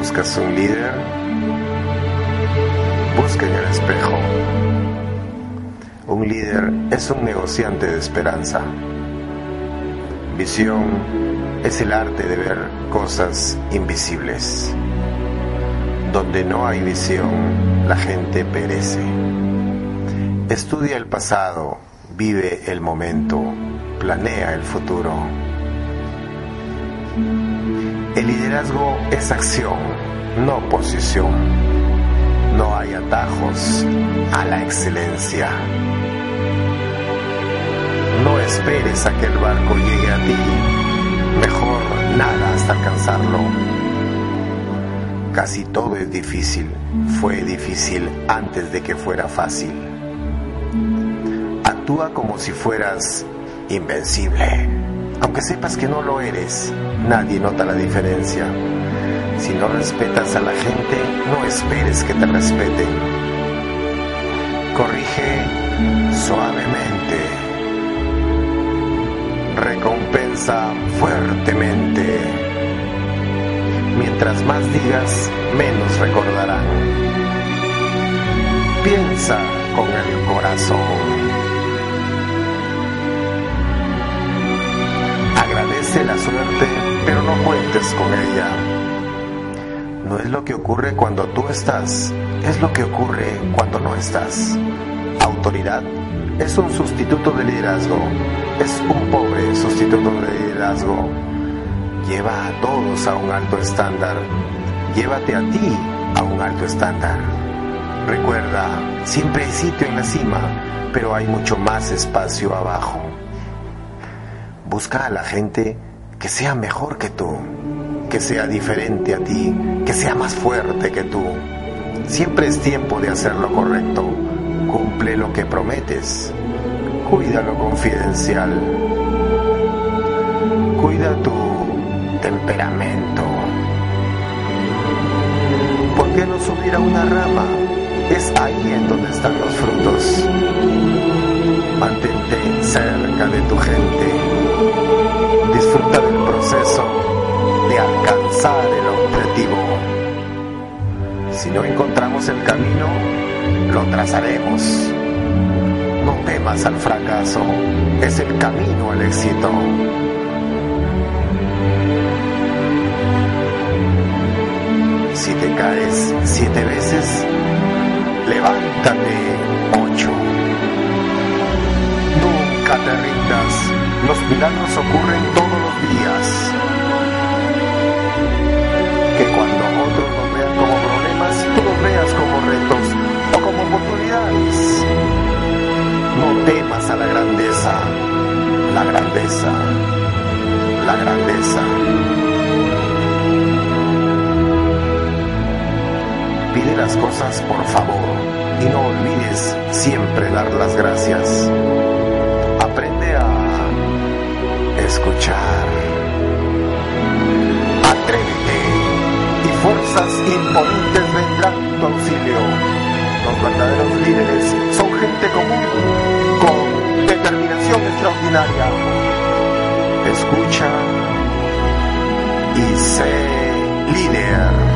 ¿Buscas un líder? Busca en el espejo. Un líder es un negociante de esperanza. Visión es el arte de ver cosas invisibles. Donde no hay visión, la gente perece. Estudia el pasado, vive el momento, planea el futuro. El liderazgo es acción, no posición. No hay atajos a la excelencia. No esperes a que el barco llegue a ti. Mejor nada hasta alcanzarlo. Casi todo es difícil. Fue difícil antes de que fuera fácil. Actúa como si fueras invencible. Aunque sepas que no lo eres, nadie nota la diferencia. Si no respetas a la gente, no esperes que te respeten. Corrige suavemente. Recompensa fuertemente. Mientras más digas, menos recordarán. Piensa con el corazón. Agradece la suerte, pero no cuentes con ella. No es lo que ocurre cuando tú estás, es lo que ocurre cuando no estás. Autoridad es un sustituto de liderazgo, es un pobre sustituto de liderazgo. Lleva a todos a un alto estándar, llévate a ti a un alto estándar. Recuerda, siempre hay sitio en la cima, pero hay mucho más espacio abajo. Busca a la gente que sea mejor que tú, que sea diferente a ti, que sea más fuerte que tú. Siempre es tiempo de hacer lo correcto. Cumple lo que prometes. Cuida lo confidencial. Cuida tu temperamento. ¿Por qué no subir a una rama? Es ahí en donde están los frutos. Mantente cerca de tu gente. Disfruta del proceso de alcanzar el objetivo. Si no encontramos el camino, lo trazaremos. No temas al fracaso, es el camino al éxito. Si te caes siete veces, levántate ocho. Nunca te rindas, los milagros ocurren todos los días. Que cuando otros nos vean como problemas, tú los veas como retos o como oportunidades. No temas a la grandeza, la grandeza, la grandeza. Pide las cosas por favor y no olvides siempre dar las gracias. Aprende a imponentes vendrán tu auxilio. Los verdaderos líderes son gente común con determinación extraordinaria. Escucha y sé líder.